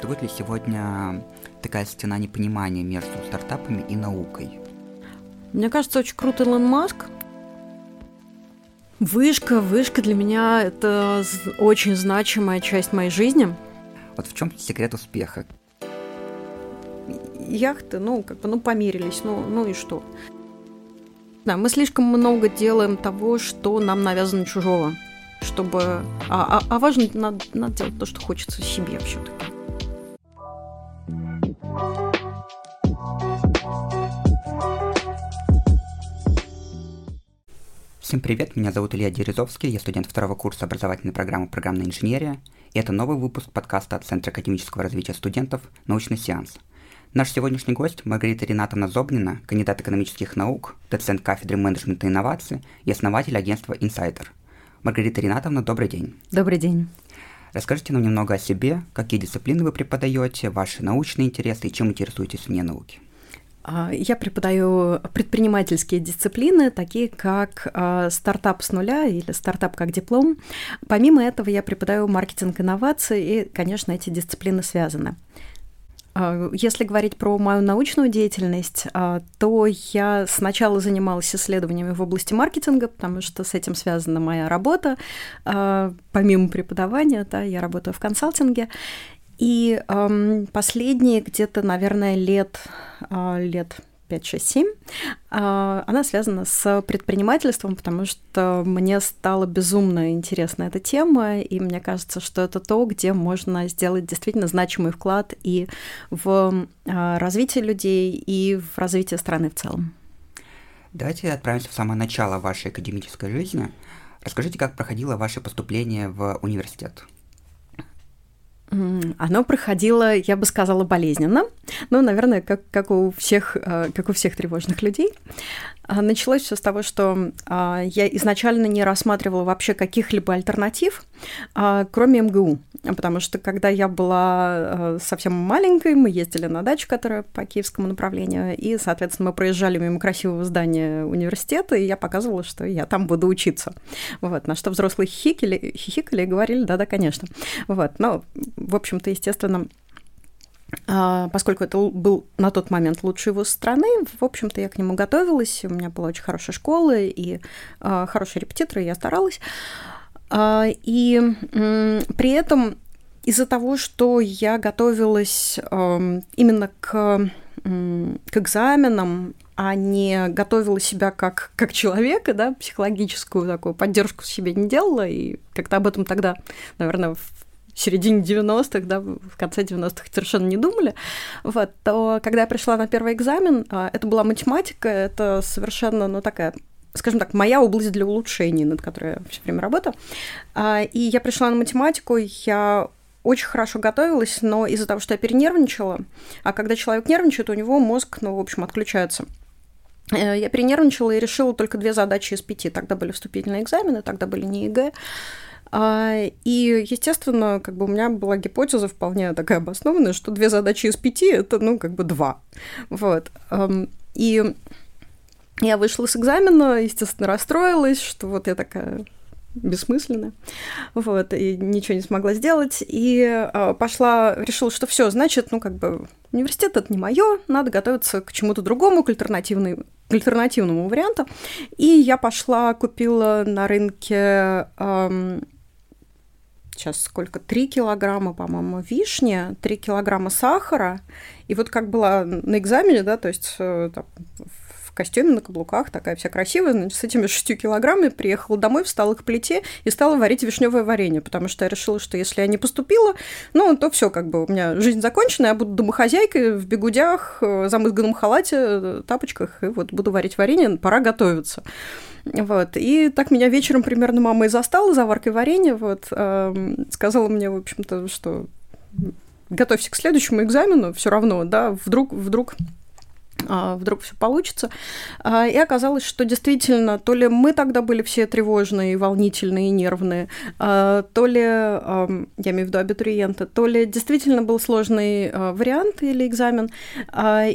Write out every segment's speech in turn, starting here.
существует ли сегодня такая стена непонимания между стартапами и наукой? Мне кажется, очень круто Илон Маск. Вышка, вышка для меня это очень значимая часть моей жизни. Вот в чем секрет успеха? Яхты, ну, как бы, ну, помирились, ну, ну и что? Да, мы слишком много делаем того, что нам навязано чужого, чтобы... А, а, а важно, надо, надо делать то, что хочется себе все-таки. Всем привет, меня зовут Илья Дерезовский, я студент второго курса образовательной программы «Программная инженерия», и это новый выпуск подкаста от Центра академического развития студентов «Научный сеанс», Наш сегодняшний гость Маргарита Ринатовна Зобнина, кандидат экономических наук, доцент кафедры менеджмента и инноваций и основатель агентства Insider. Маргарита Ринатовна, добрый день. Добрый день. Расскажите нам немного о себе, какие дисциплины вы преподаете, ваши научные интересы и чем интересуетесь вне науки. А, я преподаю предпринимательские дисциплины, такие как а, стартап с нуля или стартап как диплом. Помимо этого я преподаю маркетинг инновации, и, конечно, эти дисциплины связаны. А, если говорить про мою научную деятельность, то я сначала занималась исследованиями в области маркетинга, потому что с этим связана моя работа. Помимо преподавания, да, я работаю в консалтинге. И последние где-то, наверное, лет, лет 5, 6, 7, она связана с предпринимательством, потому что мне стала безумно интересна эта тема, и мне кажется, что это то, где можно сделать действительно значимый вклад и в а, развитие людей, и в развитие страны в целом. Давайте отправимся в самое начало вашей академической жизни. Расскажите, как проходило ваше поступление в университет. Оно проходило, я бы сказала, болезненно, но, наверное, как, как, у, всех, э, как у всех тревожных людей. А, началось все с того, что а, я изначально не рассматривала вообще каких-либо альтернатив, а, кроме МГУ. Потому что когда я была э, совсем маленькой, мы ездили на дачу, которая по киевскому направлению, и, соответственно, мы проезжали мимо красивого здания университета, и я показывала, что я там буду учиться. Вот, на что взрослые хихикали, хихикали и говорили, да-да, конечно. Вот, но, в общем-то, естественно, а, поскольку это был на тот момент лучший вуз страны, в общем-то, я к нему готовилась, у меня была очень хорошая школа и а, хорошие репетиторы, я старалась. А, и при этом из-за того, что я готовилась именно к, к экзаменам, а не готовила себя как, как человека, да, психологическую такую поддержку себе не делала, и как-то об этом тогда, наверное, в середине 90-х, да, в конце 90-х совершенно не думали, вот, то когда я пришла на первый экзамен, а, это была математика, это совершенно, ну, такая скажем так, моя область для улучшений, над которой я все время работаю. А, и я пришла на математику, я очень хорошо готовилась, но из-за того, что я перенервничала, а когда человек нервничает, у него мозг, ну, в общем, отключается. Э, я перенервничала и решила только две задачи из пяти. Тогда были вступительные экзамены, тогда были не ЕГЭ. А, и, естественно, как бы у меня была гипотеза вполне такая обоснованная, что две задачи из пяти – это, ну, как бы два. Вот. И я вышла с экзамена, естественно, расстроилась, что вот я такая бессмысленно, вот, и ничего не смогла сделать, и э, пошла, решила, что все, значит, ну, как бы, университет это не мое, надо готовиться к чему-то другому, к, альтернативной, к альтернативному варианту, и я пошла, купила на рынке э, сейчас сколько, 3 килограмма, по-моему, вишни, 3 килограмма сахара. И вот как была на экзамене, да, то есть э, там, в костюме, на каблуках, такая вся красивая, значит, с этими 6 килограммами приехала домой, встала к плите и стала варить вишневое варенье, потому что я решила, что если я не поступила, ну, то все, как бы у меня жизнь закончена, я буду домохозяйкой в бегудях, э, замызганном халате, э, тапочках, и вот буду варить варенье, пора готовиться. Вот. И так меня вечером примерно мама и застала за варкой варенья. Вот. Э, сказала мне, в общем-то, что готовься к следующему экзамену, все равно, да, вдруг, вдруг вдруг все получится. А, и оказалось, что действительно, то ли мы тогда были все тревожные, волнительные, нервные, а, то ли, я имею в виду абитуриенты, то ли действительно был сложный вариант или экзамен.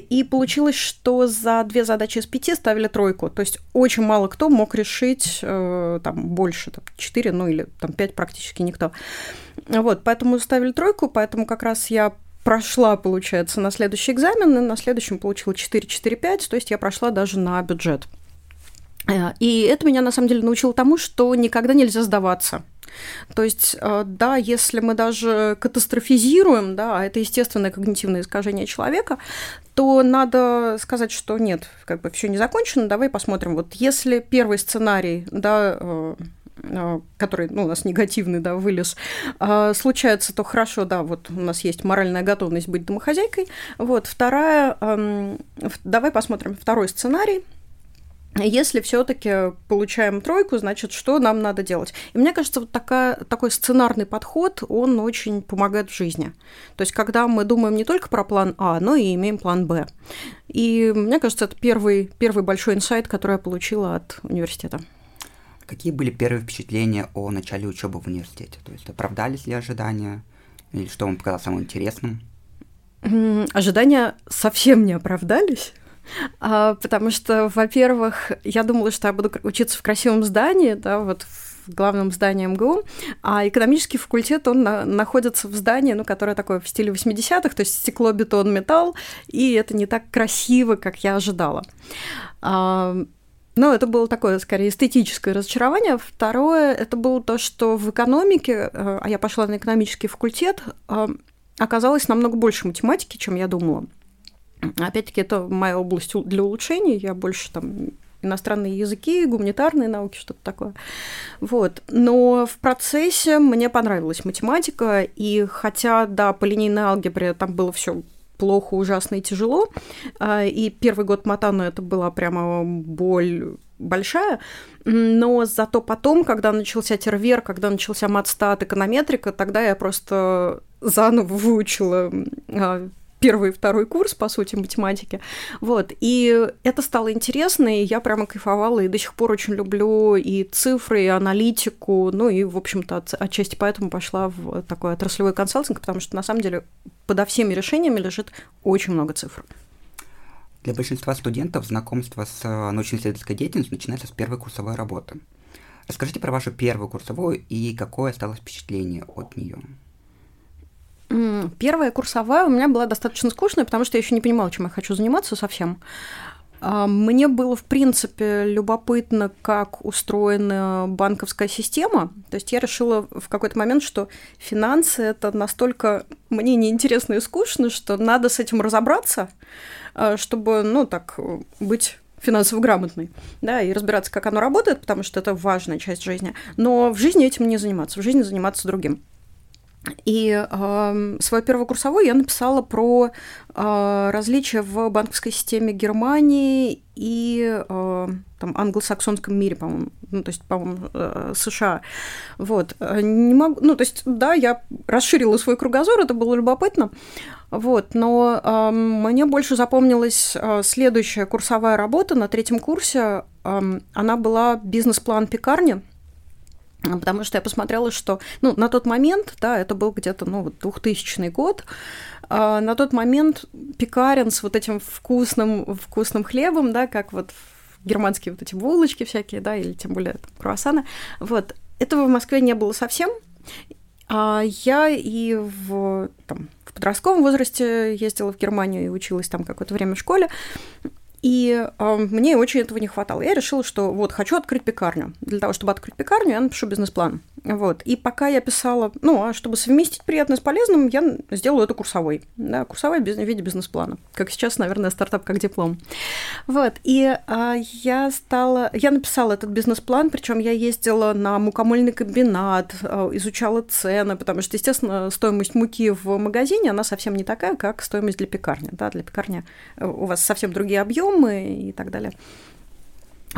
И получилось, что за две задачи из пяти ставили тройку. То есть очень мало кто мог решить э, там больше, там, четыре, ну или там пять практически никто. Вот, поэтому ставили тройку, поэтому как раз я прошла, получается, на следующий экзамен, и на следующем получила 4-4-5, то есть я прошла даже на бюджет. Э, и это меня, на самом деле, научило тому, что никогда нельзя сдаваться. То есть, э, да, если мы даже катастрофизируем, да, а это естественное когнитивное искажение человека, то надо сказать, что нет, как бы все не закончено, давай посмотрим. Вот если первый сценарий, да, э, который ну, у нас негативный, да, вылез, случается, то хорошо, да, вот у нас есть моральная готовность быть домохозяйкой. Вот, вторая, давай посмотрим второй сценарий, если все-таки получаем тройку, значит, что нам надо делать? И мне кажется, вот такая, такой сценарный подход, он очень помогает в жизни. То есть, когда мы думаем не только про план А, но и имеем план Б. И мне кажется, это первый, первый большой инсайт, который я получила от университета. Какие были первые впечатления о начале учебы в университете? То есть, оправдались ли ожидания? Или что вам показалось самым интересным? Ожидания совсем не оправдались. А, потому что, во-первых, я думала, что я буду учиться в красивом здании, да, вот в главном здании МГУ, а экономический факультет, он на, находится в здании, ну, которое такое в стиле 80-х, то есть стекло, бетон, металл, и это не так красиво, как я ожидала. А, ну, это было такое, скорее, эстетическое разочарование. Второе, это было то, что в экономике, э, а я пошла на экономический факультет, э, оказалось намного больше математики, чем я думала. Опять-таки, это моя область для улучшений, я больше там иностранные языки, гуманитарные науки, что-то такое. Вот. Но в процессе мне понравилась математика, и хотя, да, по линейной алгебре там было все плохо, ужасно и тяжело, а, и первый год Матана это была прямо боль большая, но зато потом, когда начался тервер, когда начался матстат, эконометрика, тогда я просто заново выучила а, первый и второй курс, по сути, математики. Вот. И это стало интересно, и я прямо кайфовала, и до сих пор очень люблю и цифры, и аналитику, ну и, в общем-то, от, отчасти поэтому пошла в такой отраслевой консалтинг, потому что, на самом деле, подо всеми решениями лежит очень много цифр. Для большинства студентов знакомство с э, научно-исследовательской деятельностью начинается с первой курсовой работы. Расскажите про вашу первую курсовую и какое осталось впечатление от нее. Первая курсовая у меня была достаточно скучная, потому что я еще не понимала, чем я хочу заниматься совсем. А, мне было, в принципе, любопытно, как устроена банковская система. То есть я решила в какой-то момент, что финансы это настолько мне неинтересно и скучно, что надо с этим разобраться, а, чтобы, ну, так, быть финансово грамотной, да, и разбираться, как оно работает, потому что это важная часть жизни. Но в жизни этим не заниматься, в жизни заниматься другим. И э, свою первокурсовую я написала про э, различия в банковской системе Германии и э, там, англосаксонском мире, по-моему, ну, то есть, по-моему, э, США. Вот. Не могу, ну, то есть, да, я расширила свой кругозор, это было любопытно, вот, но э, мне больше запомнилась э, следующая курсовая работа на третьем курсе, э, она была бизнес-план пекарни, Потому что я посмотрела, что ну, на тот момент, да, это был где-то ну, вот 2000 год, э, на тот момент пекарен с вот этим вкусным, вкусным хлебом, да, как вот германские вот эти булочки всякие, да, или тем более там, круассаны, вот, этого в Москве не было совсем. А я и в, там, в подростковом возрасте ездила в Германию и училась там какое-то время в школе. И э, мне очень этого не хватало. Я решила, что вот хочу открыть пекарню. Для того, чтобы открыть пекарню, я напишу бизнес-план. Вот. И пока я писала, ну, а чтобы совместить приятное с полезным, я сделаю это курсовой. Да, курсовой в виде бизнес-плана. Как сейчас, наверное, стартап как диплом. Вот. И э, я стала... Я написала этот бизнес-план, причем я ездила на мукомольный комбинат, э, изучала цены, потому что, естественно, стоимость муки в магазине, она совсем не такая, как стоимость для пекарни. Да, для пекарни э, у вас совсем другие объемы и так далее.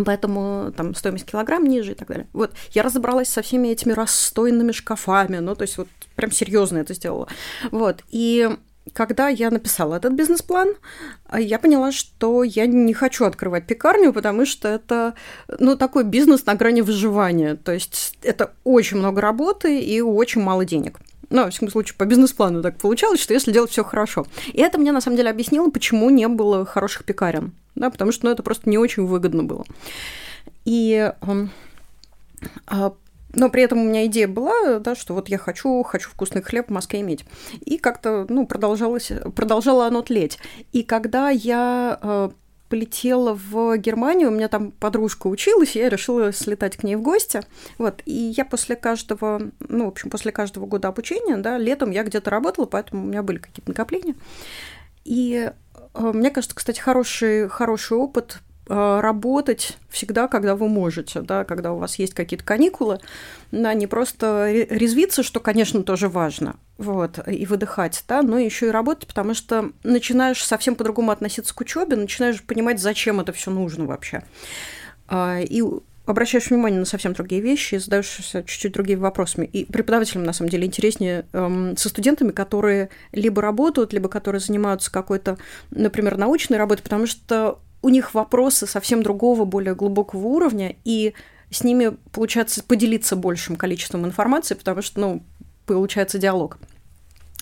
Поэтому там стоимость килограмм ниже и так далее. Вот я разобралась со всеми этими расстойными шкафами, ну то есть вот прям серьезно это сделала. Вот и когда я написала этот бизнес-план, я поняла, что я не хочу открывать пекарню, потому что это, ну, такой бизнес на грани выживания. То есть это очень много работы и очень мало денег. Ну, во всяком случае, по бизнес-плану так получалось, что если делать все хорошо. И это мне на самом деле объяснило, почему не было хороших пекарен. Да, потому что ну, это просто не очень выгодно было. И э, но при этом у меня идея была, да, что вот я хочу, хочу вкусный хлеб в Москве иметь. И как-то, ну, продолжалось, продолжало оно тлеть. И когда я э, полетела в Германию, у меня там подружка училась, я решила слетать к ней в гости. Вот, и я после каждого, ну, в общем, после каждого года обучения, да, летом я где-то работала, поэтому у меня были какие-то накопления. И э, мне кажется, кстати, хороший, хороший опыт Э, работать всегда, когда вы можете, да, когда у вас есть какие-то каникулы, да, не просто резвиться, что, конечно, тоже важно, вот, и выдыхать, да, но еще и работать, потому что начинаешь совсем по-другому относиться к учебе, начинаешь понимать, зачем это все нужно вообще. А, и обращаешь внимание на совсем другие вещи задаешься чуть-чуть другими вопросами. И преподавателям, на самом деле, интереснее эм, со студентами, которые либо работают, либо которые занимаются какой-то, например, научной работой, потому что у них вопросы совсем другого, более глубокого уровня, и с ними получается поделиться большим количеством информации, потому что, ну, получается диалог.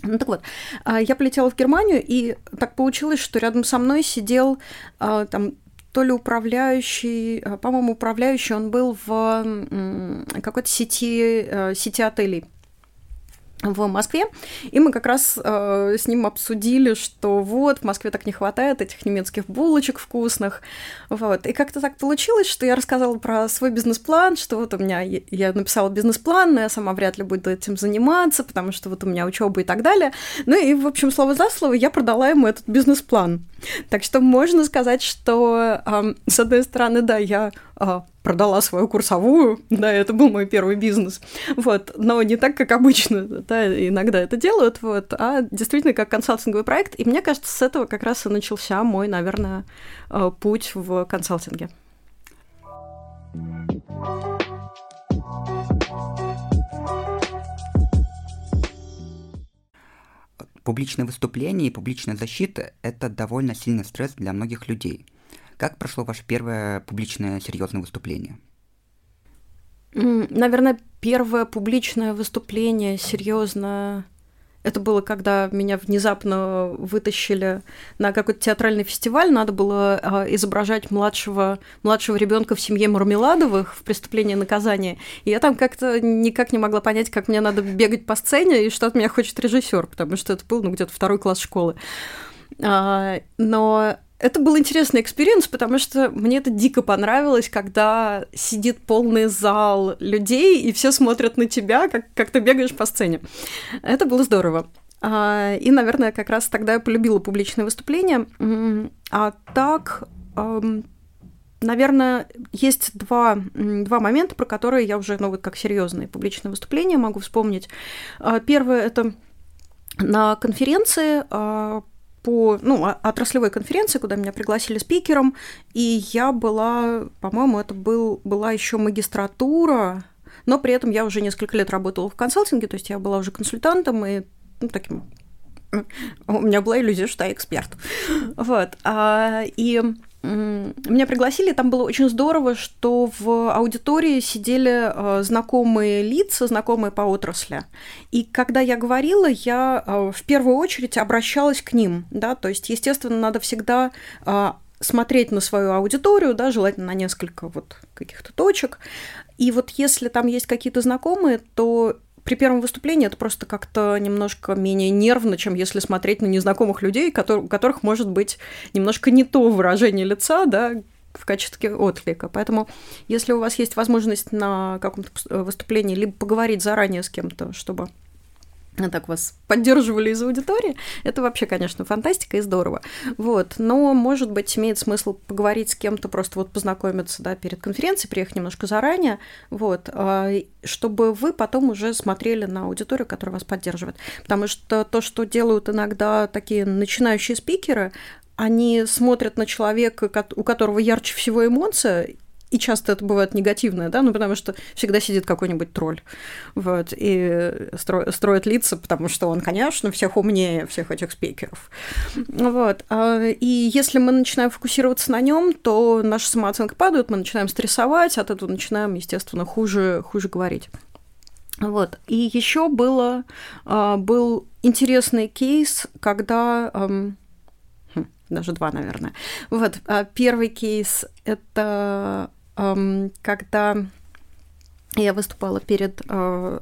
Ну так вот, а, я полетела в Германию, и так получилось, что рядом со мной сидел а, там то ли управляющий, а, по-моему, управляющий, он был в какой-то сети, сети отелей в Москве, и мы как раз э, с ним обсудили, что вот, в Москве так не хватает этих немецких булочек вкусных, вот, и как-то так получилось, что я рассказала про свой бизнес-план, что вот у меня, я написала бизнес-план, но я сама вряд ли буду этим заниматься, потому что вот у меня учеба и так далее, ну и, в общем, слово за слово я продала ему этот бизнес-план, так что можно сказать, что, э, с одной стороны, да, я продала свою курсовую, да, это был мой первый бизнес, вот, но не так, как обычно, да, иногда это делают, вот, а действительно как консалтинговый проект, и мне кажется, с этого как раз и начался мой, наверное, э, путь в консалтинге. Публичное выступление и публичная защита – это довольно сильный стресс для многих людей – как прошло ваше первое публичное серьезное выступление? Наверное, первое публичное выступление серьезное это было, когда меня внезапно вытащили на какой-то театральный фестиваль. Надо было а, изображать младшего, младшего ребенка в семье Мармеладовых в преступлении и наказании. И я там как-то никак не могла понять, как мне надо бегать по сцене и что от меня хочет режиссер, потому что это был ну, где-то второй класс школы. А, но это был интересный experience, потому что мне это дико понравилось, когда сидит полный зал людей, и все смотрят на тебя, как, как ты бегаешь по сцене. Это было здорово. А, и, наверное, как раз тогда я полюбила публичные выступления. А так, наверное, есть два, два момента, про которые я уже, ну, вот как серьезные публичные выступления могу вспомнить. А, первое — это на конференции а, по ну, отраслевой конференции, куда меня пригласили спикером, и я была, по-моему, это был, была еще магистратура, но при этом я уже несколько лет работала в консалтинге, то есть я была уже консультантом и ну, таким у меня была иллюзия, что я эксперт. Вот. А, и меня пригласили, там было очень здорово, что в аудитории сидели э, знакомые лица, знакомые по отрасли. И когда я говорила, я э, в первую очередь обращалась к ним, да, то есть, естественно, надо всегда э, смотреть на свою аудиторию, да, желательно на несколько вот каких-то точек. И вот если там есть какие-то знакомые, то при первом выступлении это просто как-то немножко менее нервно, чем если смотреть на незнакомых людей, у которых может быть немножко не то выражение лица, да, в качестве отклика. Поэтому, если у вас есть возможность на каком-то выступлении либо поговорить заранее с кем-то, чтобы так вас поддерживали из аудитории, это вообще, конечно, фантастика и здорово. Вот, но, может быть, имеет смысл поговорить с кем-то, просто вот познакомиться, да, перед конференцией, приехать немножко заранее, вот, а, чтобы вы потом уже смотрели на аудиторию, которая вас поддерживает. Потому что то, что делают иногда такие начинающие спикеры, они смотрят на человека, у которого ярче всего эмоция, и часто это бывает негативное, да, ну, потому что всегда сидит какой-нибудь тролль, вот, и стро- строит лица, потому что он, конечно, всех умнее всех этих спикеров, вот, а, и если мы начинаем фокусироваться на нем, то наша самооценка падает, мы начинаем стрессовать, от этого начинаем, естественно, хуже, хуже говорить. Вот. И еще было, а, был интересный кейс, когда хм, даже два, наверное. Вот, а, первый кейс – это когда Я выступала перед э,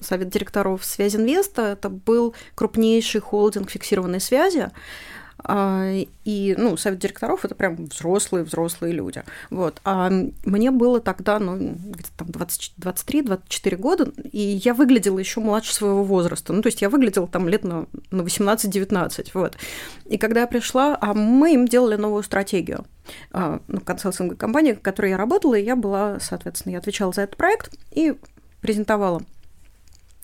совет директоров Связинвеста. Это был крупнейший холдинг фиксированной связи. А, и, ну, совет директоров это прям взрослые-взрослые люди. Вот. А мне было тогда, ну, там 23-24 года, и я выглядела еще младше своего возраста. Ну, то есть я выглядела там лет на, на 18-19, вот. И когда я пришла, а мы им делали новую стратегию а, ну, консалтинговой компании, в которой я работала, и я была, соответственно, я отвечала за этот проект и презентовала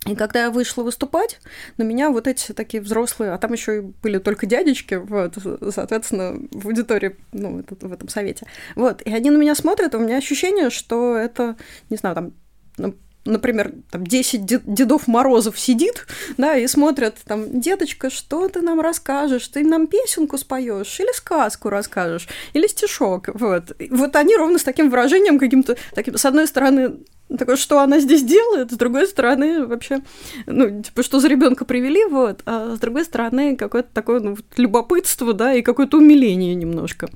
и когда я вышла выступать, на меня вот эти такие взрослые, а там еще и были только дядечки, вот, соответственно, в аудитории, ну, в этом совете. Вот, и они на меня смотрят, и у меня ощущение, что это, не знаю, там, ну, например, там 10 дедов Морозов сидит, да, и смотрят, там, деточка, что ты нам расскажешь? Ты нам песенку споешь или сказку расскажешь, или стишок, вот. И вот они ровно с таким выражением каким-то, таким, с одной стороны, такое, что она здесь делает, с другой стороны, вообще, ну, типа, что за ребенка привели, вот, а с другой стороны, какое-то такое, ну, любопытство, да, и какое-то умиление немножко.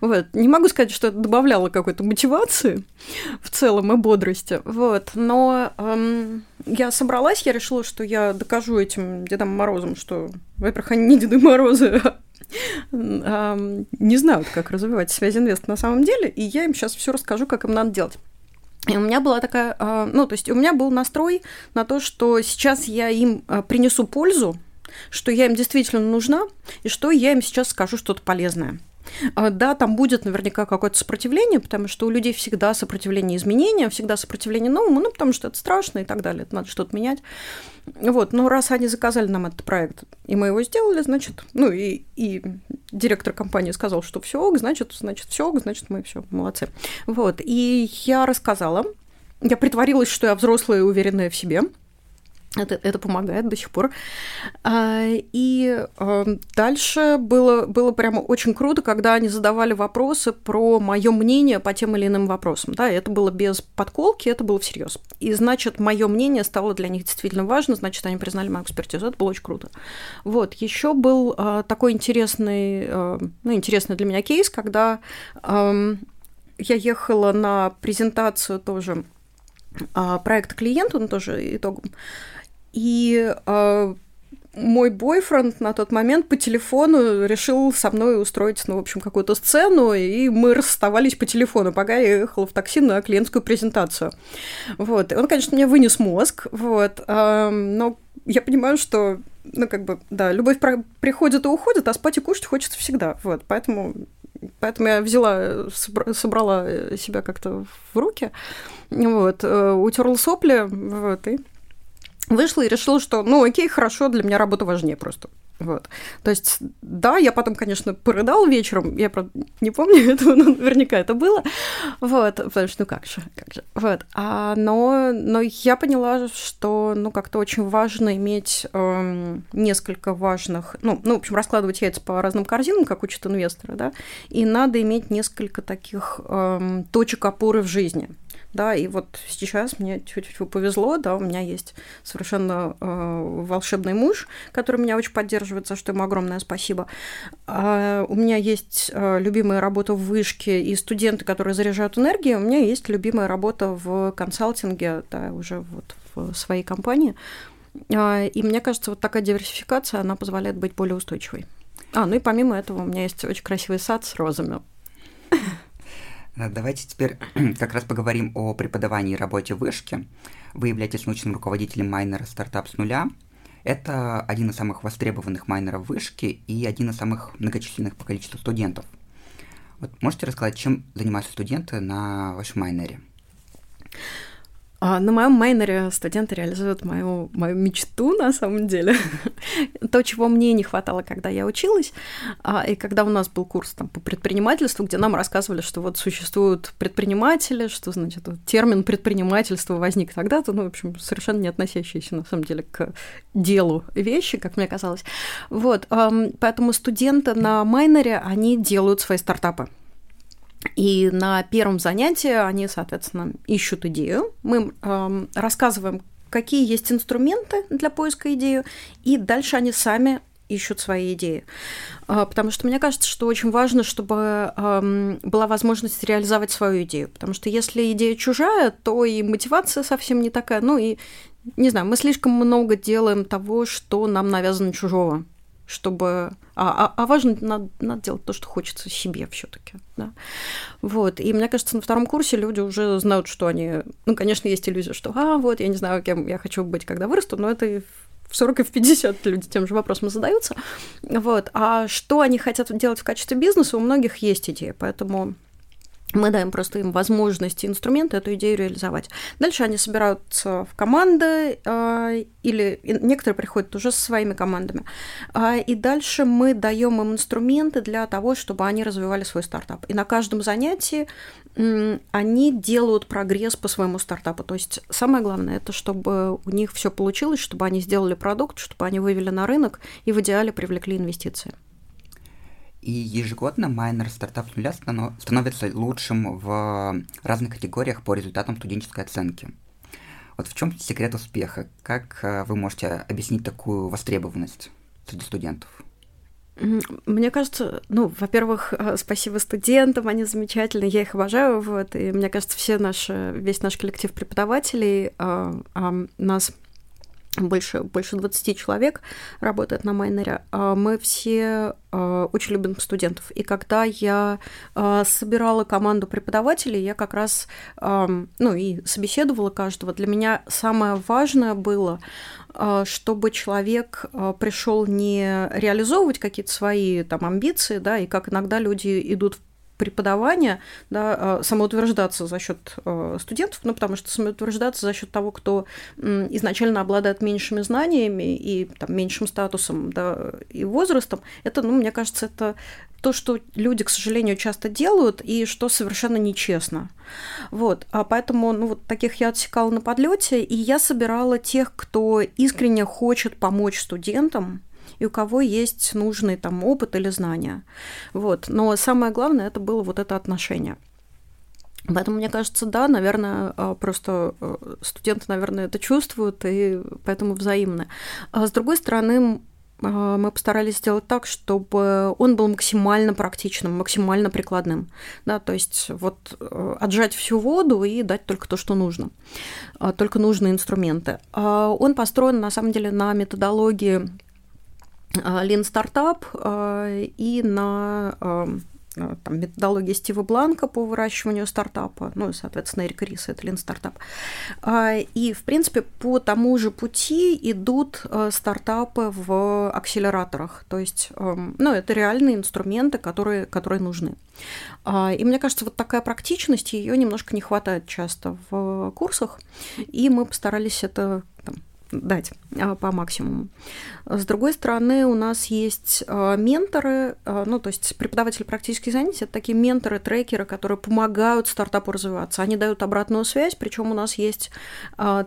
Вот. Не могу сказать, что это добавляло какой-то мотивации в целом и бодрости, вот, но эм, я собралась, я решила, что я докажу этим Дедам Морозам, что, во-первых, они не Деды Морозы, а не знают, как развивать связь инвест на самом деле, и я им сейчас все расскажу, как им надо делать. И у меня была такая, а, ну, то есть у меня был настрой на то, что сейчас я им а, принесу пользу, что я им действительно нужна, и что я им сейчас скажу что-то полезное. А, да, там будет наверняка какое-то сопротивление, потому что у людей всегда сопротивление изменениям, всегда сопротивление новому, ну, потому что это страшно и так далее, это надо что-то менять. Вот, но раз они заказали нам этот проект, и мы его сделали, значит, ну, и, и директор компании сказал, что все, значит, значит, все, значит, мы все молодцы. Вот, и я рассказала, я притворилась, что я взрослая и уверенная в себе, это, это помогает до сих пор. А, и а, дальше было, было прямо очень круто, когда они задавали вопросы про мое мнение по тем или иным вопросам. Да, это было без подколки, это было всерьез. И значит, мое мнение стало для них действительно важно, значит, они признали мою экспертизу. Это было очень круто. Вот, еще был а, такой интересный, ну, интересный для меня кейс, когда я ехала на презентацию тоже проекта клиенту, ну, тоже итогом. И э, мой бойфренд на тот момент по телефону решил со мной устроить, ну, в общем, какую-то сцену, и мы расставались по телефону, пока я ехала в такси на клиентскую презентацию. Вот. И он, конечно, мне вынес мозг, вот, э, но я понимаю, что, ну, как бы, да, любовь приходит и уходит, а спать и кушать хочется всегда, вот, поэтому Поэтому я взяла, собрала себя как-то в руки, вот, э, утерла сопли, вот, и вышла и решила, что, ну, окей, хорошо, для меня работа важнее просто. Вот. То есть, да, я потом, конечно, порыдала вечером, я, правда, не помню этого, но наверняка это было, вот, потому что, ну, как же, как же, вот. А, но, но я поняла, что, ну, как-то очень важно иметь эм, несколько важных, ну, ну, в общем, раскладывать яйца по разным корзинам, как учат инвесторы, да, и надо иметь несколько таких эм, точек опоры в жизни – да, и вот сейчас мне чуть-чуть повезло, да, у меня есть совершенно э, волшебный муж, который меня очень поддерживает, за что ему огромное спасибо. Э, у меня есть э, любимая работа в вышке и студенты, которые заряжают энергией, у меня есть любимая работа в консалтинге, да, уже вот в своей компании. Э, и мне кажется, вот такая диверсификация, она позволяет быть более устойчивой. А, ну и помимо этого у меня есть очень красивый сад с розами. Э, давайте теперь как раз поговорим о преподавании и работе в вышке. Вы являетесь научным руководителем майнера «Стартап с нуля». Это один из самых востребованных майнеров вышки и один из самых многочисленных по количеству студентов. Вот можете рассказать, чем занимаются студенты на вашем майнере? А на моем майнере студенты реализуют мою, мою мечту, на самом деле. То, чего мне не хватало, когда я училась, а, и когда у нас был курс там, по предпринимательству, где нам рассказывали, что вот существуют предприниматели, что, значит, термин предпринимательство возник тогда-то, ну, в общем, совершенно не относящиеся, на самом деле, к делу вещи, как мне казалось. Вот, поэтому студенты на майнере, они делают свои стартапы. И на первом занятии они, соответственно, ищут идею. Мы э, рассказываем, какие есть инструменты для поиска идеи, и дальше они сами ищут свои идеи. А, потому что мне кажется, что очень важно, чтобы была возможность реализовать свою идею. Потому что если идея чужая, то и мотивация совсем не такая. Ну и, не знаю, мы слишком много делаем того, что нам навязано чужого чтобы... А, а, а важно, надо, надо делать то, что хочется себе все таки да. Вот, и мне кажется, на втором курсе люди уже знают, что они... Ну, конечно, есть иллюзия, что, а, вот, я не знаю, кем я хочу быть, когда вырасту, но это в 40 и в 50 люди тем же вопросом задаются. Вот. А что они хотят делать в качестве бизнеса, у многих есть идея, поэтому мы даем просто им возможности, инструменты эту идею реализовать. Дальше они собираются в команды, э, или некоторые приходят уже со своими командами. Э, и дальше мы даем им инструменты для того, чтобы они развивали свой стартап. И на каждом занятии они делают прогресс по своему стартапу. То есть самое главное это, чтобы у них все получилось, чтобы они сделали продукт, чтобы они вывели на рынок и в идеале привлекли инвестиции. И ежегодно майнер стартап с нуля становится лучшим в разных категориях по результатам студенческой оценки. Вот в чем секрет успеха? Как э, вы можете объяснить такую востребованность среди студентов? Мне кажется, ну, во-первых, э, спасибо студентам, они замечательные, я их обожаю, вот, и мне кажется, все наши, весь наш коллектив преподавателей а, а, нас больше, больше 20 человек работает на майнере. А мы все а, очень любим студентов. И когда я а, собирала команду преподавателей, я как раз, ну и собеседовала каждого. Для меня самое важное было, чтобы человек пришел не реализовывать какие-то свои там амбиции, да, и как иногда люди идут в преподавания, да, а, самоутверждаться за счет а, студентов, ну, потому что самоутверждаться за счет того, кто изначально обладает меньшими знаниями и там, меньшим статусом да, и возрастом, это, ну, мне кажется, это то, что люди, к сожалению, часто делают, и что совершенно нечестно. Вот. А поэтому ну, вот таких я отсекала на подлете, и я собирала тех, кто искренне хочет помочь студентам, и у кого есть нужный там опыт или знания. Вот. Но самое главное это было вот это отношение. Поэтому, мне кажется, да, наверное, а, просто э, студенты, наверное, это чувствуют, и поэтому взаимно. А с другой стороны, а, мы постарались сделать так, чтобы он был максимально практичным, максимально прикладным. Да, то есть вот э, отжать всю воду и дать только то, что нужно, только нужные инструменты. Он построен, на самом деле, на методологии а, Lean Startup а, и на а, там, методологии Стива Бланка по выращиванию стартапа, ну и, соответственно, Эрик Рис, это Lean Startup. И, в принципе, по тому же пути идут стартапы в акселераторах, то есть, ну, это реальные инструменты, которые, которые нужны. И мне кажется, вот такая практичность, ее немножко не хватает часто в курсах, и мы постарались это дать а, по максимуму. С другой стороны, у нас есть а, менторы, а, ну, то есть преподаватели практических занятий, это такие менторы, трекеры, которые помогают стартапу развиваться. Они дают обратную связь, причем у нас есть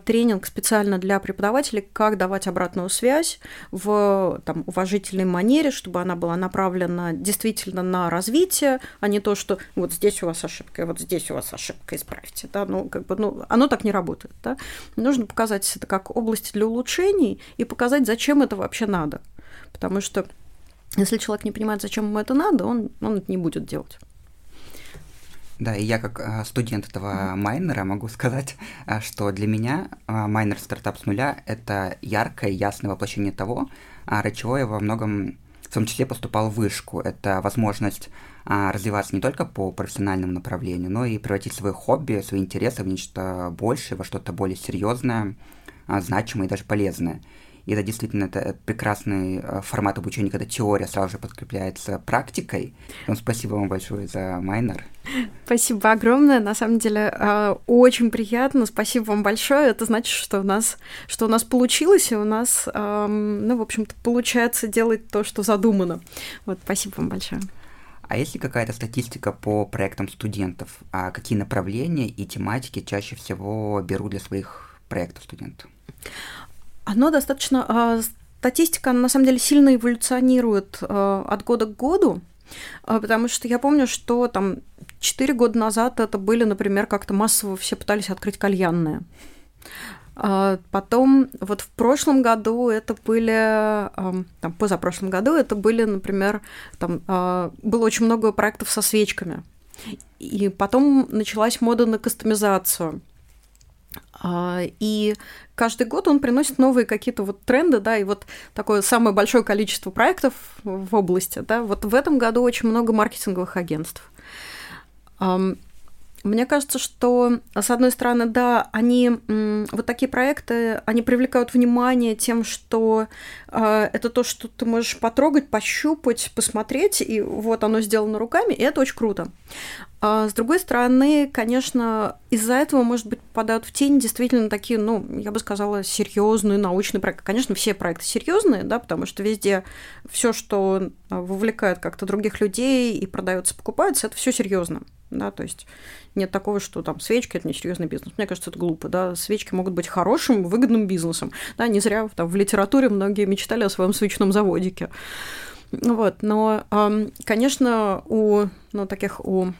тренинг специально для преподавателей, как давать обратную связь в там, уважительной манере, чтобы она была направлена действительно на развитие, а не то, что вот здесь у вас ошибка, вот здесь у вас ошибка, исправьте. Да? Ну, как бы, ну, оно так не работает. Да? Нужно показать это как область для улучшений и показать, зачем это вообще надо. Потому что если человек не понимает, зачем ему это надо, он, он это не будет делать. Да, и я как а, студент этого майнера могу сказать, а, что для меня а, майнер стартап с нуля – это яркое, ясное воплощение того, ради чего я во многом, в том числе, поступал в вышку. Это возможность развиваться не только по профессиональному направлению, но и превратить свои хобби, свои интересы в нечто большее, во что-то более серьезное, а, значимое и даже полезное. И это действительно это прекрасный а, формат обучения, когда теория сразу же подкрепляется практикой. Вам спасибо вам большое за майнер. Спасибо огромное. На самом деле а, очень приятно. Спасибо вам большое. Это значит, что у нас, что у нас получилось, и у нас, ну, в общем-то, получается делать то, что задумано. Вот, спасибо вам большое. А есть ли какая-то статистика по проектам студентов? А какие направления и тематики чаще всего берут для своих проектов студентов? Оно достаточно... А, статистика, на самом деле, сильно эволюционирует а, от года к году, а, потому что я помню, что там 4 года назад это были, например, как-то массово все пытались открыть кальянные. Потом, вот в прошлом году это были, там, позапрошлом году это были, например, там было очень много проектов со свечками. И потом началась мода на кастомизацию. А, и каждый год он приносит новые какие-то вот тренды, да, и вот такое самое большое количество проектов в области, да. Вот в этом году очень много маркетинговых агентств. Мне кажется, что, с одной стороны, да, они, вот такие проекты, они привлекают внимание тем, что э, это то, что ты можешь потрогать, пощупать, посмотреть, и вот оно сделано руками, и это очень круто. А с другой стороны, конечно, из-за этого, может быть, попадают в тень действительно такие, ну, я бы сказала, серьезные научные проекты. Конечно, все проекты серьезные, да, потому что везде все, что вовлекает как-то других людей и продается, покупается, это все серьезно да, то есть нет такого, что там свечки – это несерьезный бизнес. Мне кажется, это глупо, да, свечки могут быть хорошим, выгодным бизнесом, да, не зря там в литературе многие мечтали о своем свечном заводике. Вот, но, конечно, у, ну, таких, у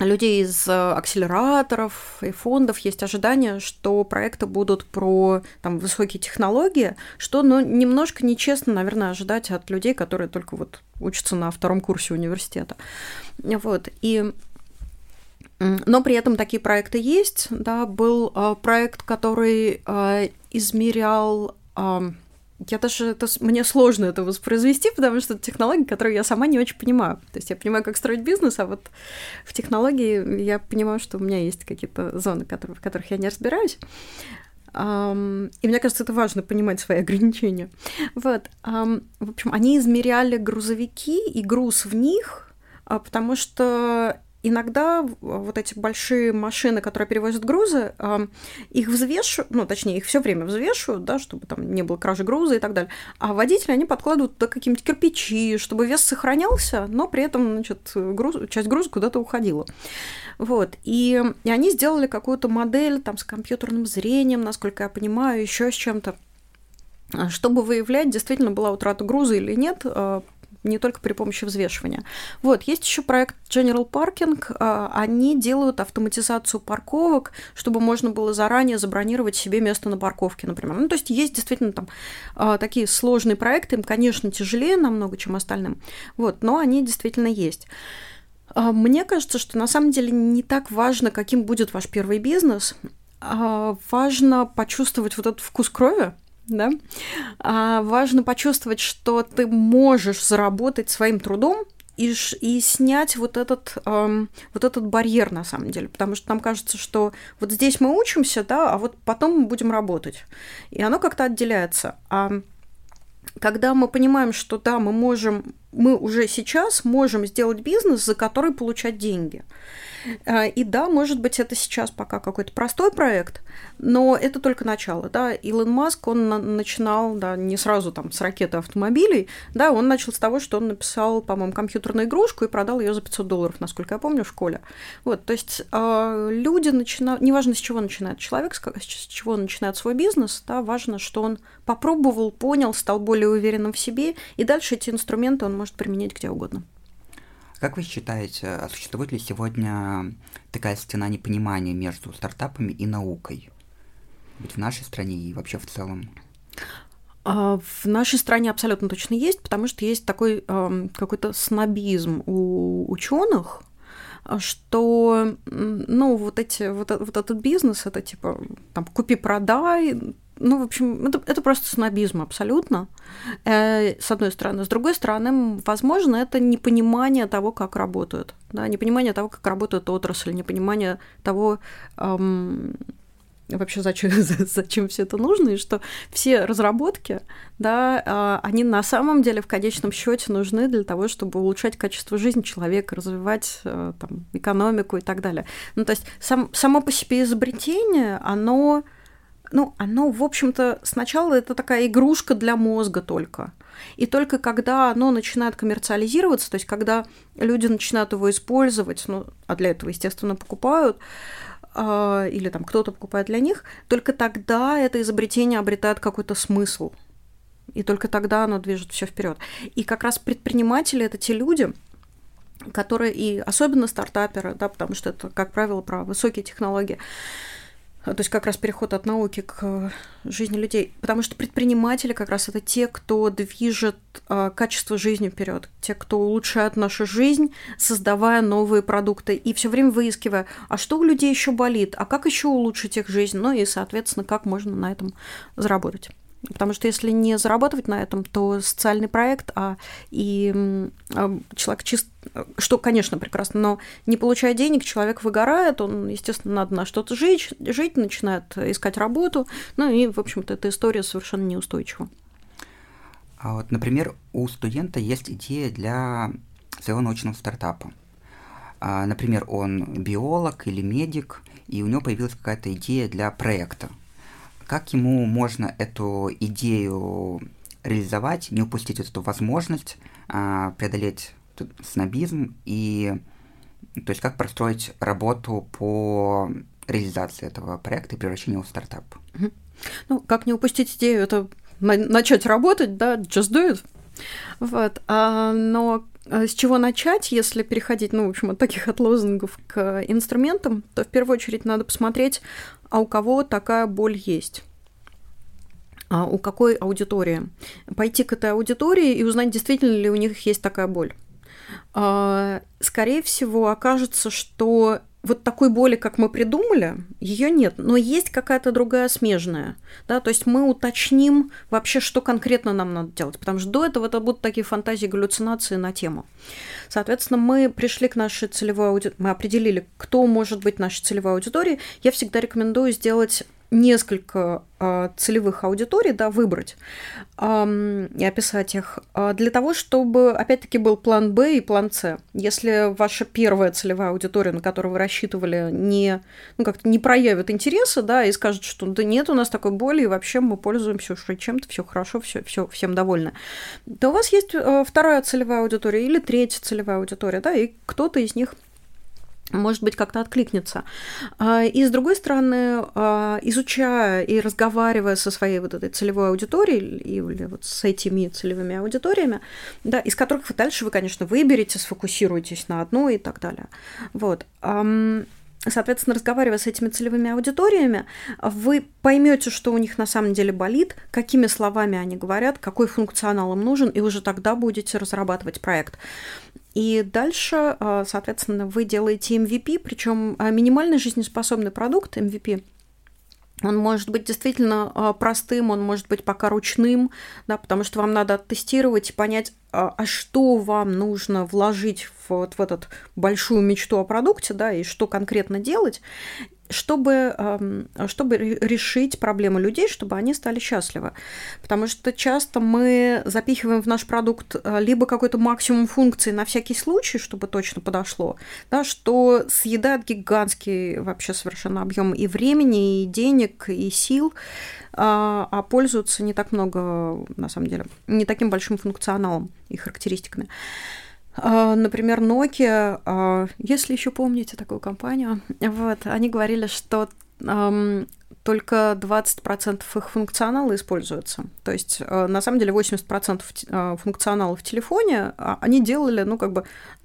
людей из акселераторов и фондов есть ожидание, что проекты будут про там, высокие технологии, что ну, немножко нечестно, наверное, ожидать от людей, которые только вот учатся на втором курсе университета. Вот. И но при этом такие проекты есть. Да, был э, проект, который э, измерял э, я даже это, мне сложно это воспроизвести, потому что это технология, которую я сама не очень понимаю. То есть я понимаю, как строить бизнес, а вот в технологии я понимаю, что у меня есть какие-то зоны, которые, в которых я не разбираюсь. И мне кажется, это важно понимать свои ограничения. Вот. В общем, они измеряли грузовики и груз в них, а, потому что иногда вот эти большие машины, которые перевозят грузы, их взвешивают, ну, точнее, их все время взвешивают, да, чтобы там не было кражи груза и так далее. А водители, они подкладывают туда какие-нибудь кирпичи, чтобы вес сохранялся, но при этом, значит, груз, часть груза куда-то уходила. Вот. И, и они сделали какую-то модель там с компьютерным зрением, насколько я понимаю, еще с чем-то чтобы выявлять, действительно была утрата груза или нет, а, не только при помощи взвешивания. Вот, есть еще проект General Parking. А, они делают автоматизацию парковок, чтобы можно было заранее забронировать себе место на парковке, например. Ну, то есть есть действительно там а, такие сложные проекты, им, конечно, тяжелее намного, чем остальным, вот, но они действительно есть. А, мне кажется, что на самом деле не так важно, каким будет ваш первый бизнес, важно почувствовать вот этот вкус крови, да, а важно почувствовать, что ты можешь заработать своим трудом и, и снять вот этот, эм, вот этот барьер на самом деле, потому что нам кажется, что вот здесь мы учимся, да, а вот потом мы будем работать, и оно как-то отделяется. А когда мы понимаем, что да, мы можем, мы уже сейчас можем сделать бизнес, за который получать деньги. Э, и да, может быть, это сейчас пока какой-то простой проект, но это только начало, да. Илон Маск, он на- начинал, да, не сразу там с ракеты автомобилей, да, он начал с того, что он написал, по-моему, компьютерную игрушку и продал ее за 500 долларов, насколько я помню, в школе. Вот, то есть э, люди начинают, неважно, с чего начинает человек, с, с чего начинает свой бизнес, да, важно, что он попробовал, понял, стал более уверенным в себе, и дальше эти инструменты он может применять где угодно. Как вы считаете, а существует ли сегодня такая стена непонимания между стартапами и наукой? Ведь в нашей стране и вообще в целом. А, в нашей стране абсолютно точно есть, потому что есть такой э, какой-то снобизм у ученых, что, ну, вот эти, вот, вот этот бизнес, это типа, там, купи-продай, ну, в общем, это, это просто снобизм абсолютно, э, с одной стороны. С другой стороны, возможно, это непонимание того, как работают, да, непонимание того, как работает отрасль, непонимание того, эм, вообще зачем, зачем все это нужно, и что все разработки, да, э, они на самом деле в конечном счете нужны для того, чтобы улучшать качество жизни человека, развивать э, там, экономику и так далее. Ну, то есть сам, само по себе изобретение, оно ну, оно, в общем-то, сначала это такая игрушка для мозга только. И только когда оно начинает коммерциализироваться, то есть когда люди начинают его использовать, ну, а для этого, естественно, покупают, э, или там кто-то покупает для них, только тогда это изобретение обретает какой-то смысл. И только тогда оно движет все вперед. И как раз предприниматели это те люди, которые, и особенно стартаперы, да, потому что это, как правило, про высокие технологии, то есть как раз переход от науки к э, жизни людей. Потому что предприниматели как раз это те, кто движет э, качество жизни вперед, те, кто улучшает нашу жизнь, создавая новые продукты и все время выискивая, а что у людей еще болит, а как еще улучшить их жизнь, ну и, соответственно, как можно на этом заработать. Потому что если не зарабатывать на этом, то социальный проект, а и а, человек чист, что, конечно, прекрасно, но не получая денег, человек выгорает, он, естественно, надо на что-то жить, жить, начинает искать работу, ну и, в общем-то, эта история совершенно неустойчива. А вот, например, у студента есть идея для своего научного стартапа. А, например, он биолог или медик, и у него появилась какая-то идея для проекта – как ему можно эту идею реализовать, не упустить эту возможность а, преодолеть снобизм и то есть как простроить работу по реализации этого проекта и превращению его в стартап. Ну, как не упустить идею, это на- начать работать, да, just do it. Вот. А, но с чего начать, если переходить, ну, в общем, от таких от лозунгов к инструментам, то в первую очередь надо посмотреть, а у кого такая боль есть а у какой аудитории. Пойти к этой аудитории и узнать, действительно ли у них есть такая боль. А, скорее всего, окажется, что вот такой боли, как мы придумали, ее нет, но есть какая-то другая смежная, да, то есть мы уточним вообще, что конкретно нам надо делать, потому что до этого это будут такие фантазии, галлюцинации на тему. Соответственно, мы пришли к нашей целевой аудитории, мы определили, кто может быть нашей целевой аудиторией. Я всегда рекомендую сделать несколько э, целевых аудиторий, да, выбрать э, и описать их, э, для того, чтобы, опять-таки, был план Б и план С. Если ваша первая целевая аудитория, на которую вы рассчитывали, не, ну, как-то не проявит интереса, да, и скажет, что да нет у нас такой боли, и вообще мы пользуемся уже чем-то, все хорошо, все, все всем довольны, то у вас есть э, вторая целевая аудитория или третья целевая аудитория, да, и кто-то из них может быть, как-то откликнется. А, и с другой стороны, а, изучая и разговаривая со своей вот этой целевой аудиторией или вот с этими целевыми аудиториями, да, из которых вы дальше вы, конечно, выберете, сфокусируетесь на одной и так далее. Вот. Соответственно, разговаривая с этими целевыми аудиториями, вы поймете, что у них на самом деле болит, какими словами они говорят, какой функционал им нужен, и уже тогда будете разрабатывать проект. И дальше, а, соответственно, вы делаете MVP, причем а, минимальный жизнеспособный продукт MVP он может быть действительно а, простым, он может быть пока ручным, да, потому что вам надо тестировать и понять, а что вам нужно вложить в, вот в этот большую мечту о продукте, да, и что конкретно делать чтобы, чтобы решить проблемы людей, чтобы они стали счастливы. Потому что часто мы запихиваем в наш продукт э, либо какой-то максимум функций на всякий случай, чтобы точно подошло, да, что съедает гигантский вообще совершенно объем и времени, и денег, и сил, а, а пользуются не так много, на самом деле, не таким большим функционалом и характеристиками. А, например, Nokia, а, если еще помните такую компанию, вот, они говорили, что только 20% их функционала используется. То есть, э, на самом деле, 80% э, функционала в телефоне а, они делали, ну, как бы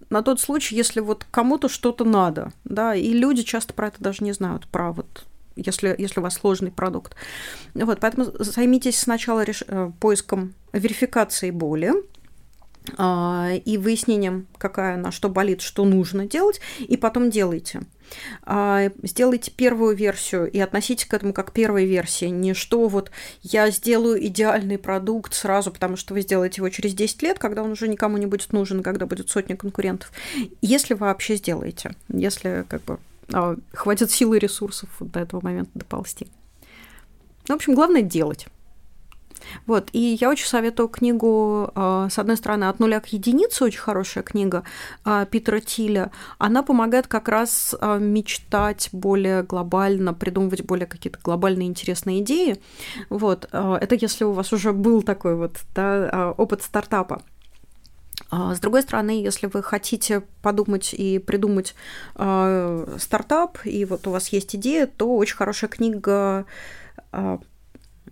на тот случай, если вот кому-то что-то надо, да, и люди часто про это даже не знают, про вот если, если у вас сложный продукт. Вот, поэтому займитесь сначала реш... Э, поиском верификации боли, а, и выяснением, какая она, что болит, что нужно делать, и потом делайте. А, сделайте первую версию и относитесь к этому как первой версии. Не что вот я сделаю идеальный продукт сразу, потому что вы сделаете его через 10 лет, когда он уже никому не будет нужен, когда будет сотня конкурентов. Если вы вообще сделаете, если как бы а, хватит силы и ресурсов до этого момента доползти. В общем, главное делать. Вот, и я очень советую книгу, а, с одной стороны, «От нуля к единице», очень хорошая книга а, Питера Тиля. Она помогает как раз а, мечтать более глобально, придумывать более какие-то глобальные интересные идеи. Вот, это если у вас уже был такой вот да, опыт стартапа. С другой стороны, если вы хотите подумать и придумать э, стартап, и вот у вас есть идея, то очень хорошая книга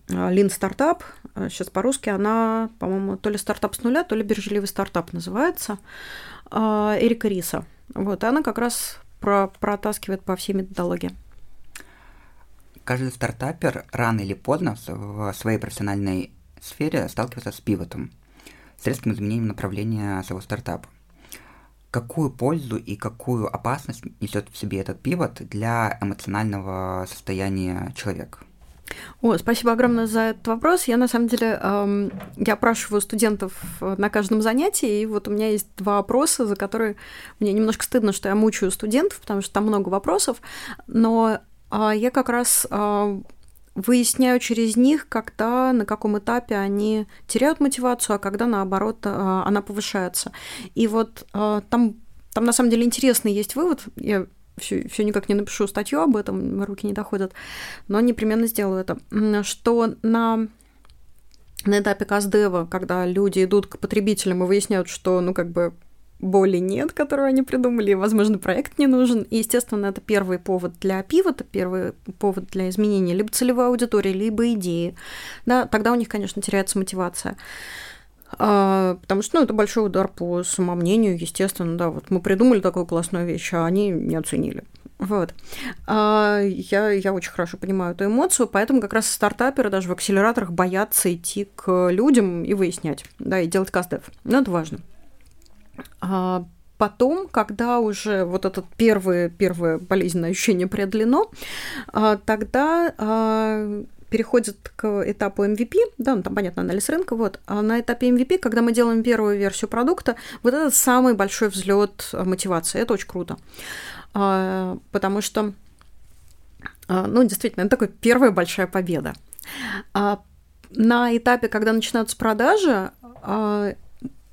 Lean Startup, сейчас по-русски она, по-моему, то ли стартап с нуля, то ли биржеливый стартап называется, а, Эрика Риса. Вот, она как раз про, протаскивает по всей методологии. Каждый стартапер рано или поздно в своей профессиональной сфере сталкивается с пивотом, с резким изменением направления своего стартапа. Какую пользу и какую опасность несет в себе этот пивот для эмоционального состояния человека? О, спасибо огромное за этот вопрос. Я на самом деле эм, я опрашиваю студентов на каждом занятии, и вот у меня есть два вопроса, за которые мне немножко стыдно, что я мучаю студентов, потому что там много вопросов, но э, я как раз э, выясняю через них, когда, на каком этапе они теряют мотивацию, а когда, наоборот, э, она повышается. И вот э, там, там на самом деле интересный есть вывод. Я все, все никак не напишу статью об этом, руки не доходят, но непременно сделаю это, что на на этапе каздева, когда люди идут к потребителям и выясняют, что, ну, как бы, боли нет, которую они придумали, возможно, проект не нужен. И, естественно, это первый повод для пивота, первый повод для изменения либо целевой аудитории, либо идеи. Да, тогда у них, конечно, теряется мотивация. А, потому что ну, это большой удар по самомнению, естественно, да, вот мы придумали такую классную вещь, а они не оценили. Вот. А, я, я очень хорошо понимаю эту эмоцию, поэтому как раз стартаперы даже в акселераторах боятся идти к людям и выяснять, да, и делать кастдев. Но это важно. А потом, когда уже вот это первое, первое болезненное ощущение преодолено, тогда переходит к этапу MVP, да, ну там, понятно, анализ рынка, вот, а на этапе MVP, когда мы делаем первую версию продукта, вот это самый большой взлет мотивации, это очень круто, а, потому что, а, ну, действительно, это такая первая большая победа. А на этапе, когда начинаются продажи, а,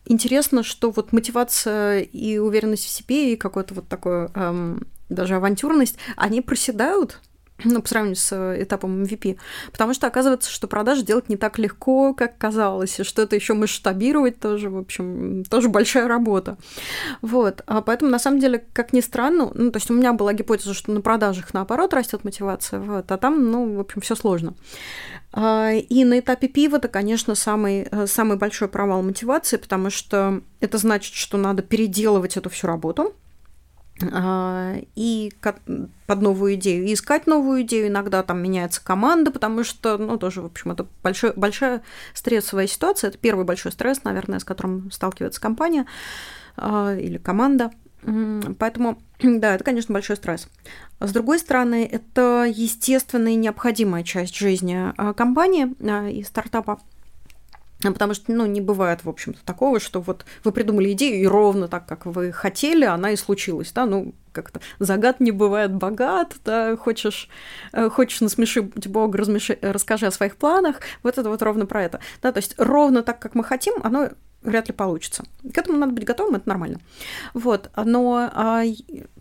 интересно, что вот мотивация и уверенность в себе, и какое-то вот такое эм, даже авантюрность, они проседают, ну, по сравнению с э, этапом MVP. Потому что оказывается, что продажи делать не так легко, как казалось, и что это еще масштабировать тоже, в общем, тоже большая работа. Вот. А поэтому, на самом деле, как ни странно, ну, то есть у меня была гипотеза, что на продажах, наоборот, растет мотивация, вот, а там, ну, в общем, все сложно. А, и на этапе пива это, конечно, самый, э, самый большой провал мотивации, потому что это значит, что надо переделывать эту всю работу, и под новую идею, и искать новую идею. Иногда там меняется команда, потому что, ну, тоже, в общем, это большой, большая стрессовая ситуация. Это первый большой стресс, наверное, с которым сталкивается компания а, или команда. Поэтому, да, это, конечно, большой стресс. С другой стороны, это естественная и необходимая часть жизни а, компании и стартапа. А потому что, ну, не бывает, в общем-то, такого, что вот вы придумали идею, и ровно так, как вы хотели, она и случилась, да, ну, как-то загад не бывает богат, да, хочешь, э, хочешь насмешить Бога, размеши, расскажи о своих планах, вот это вот ровно про это, да, то есть ровно так, как мы хотим, оно вряд ли получится. К этому надо быть готовым, это нормально. Вот, но а,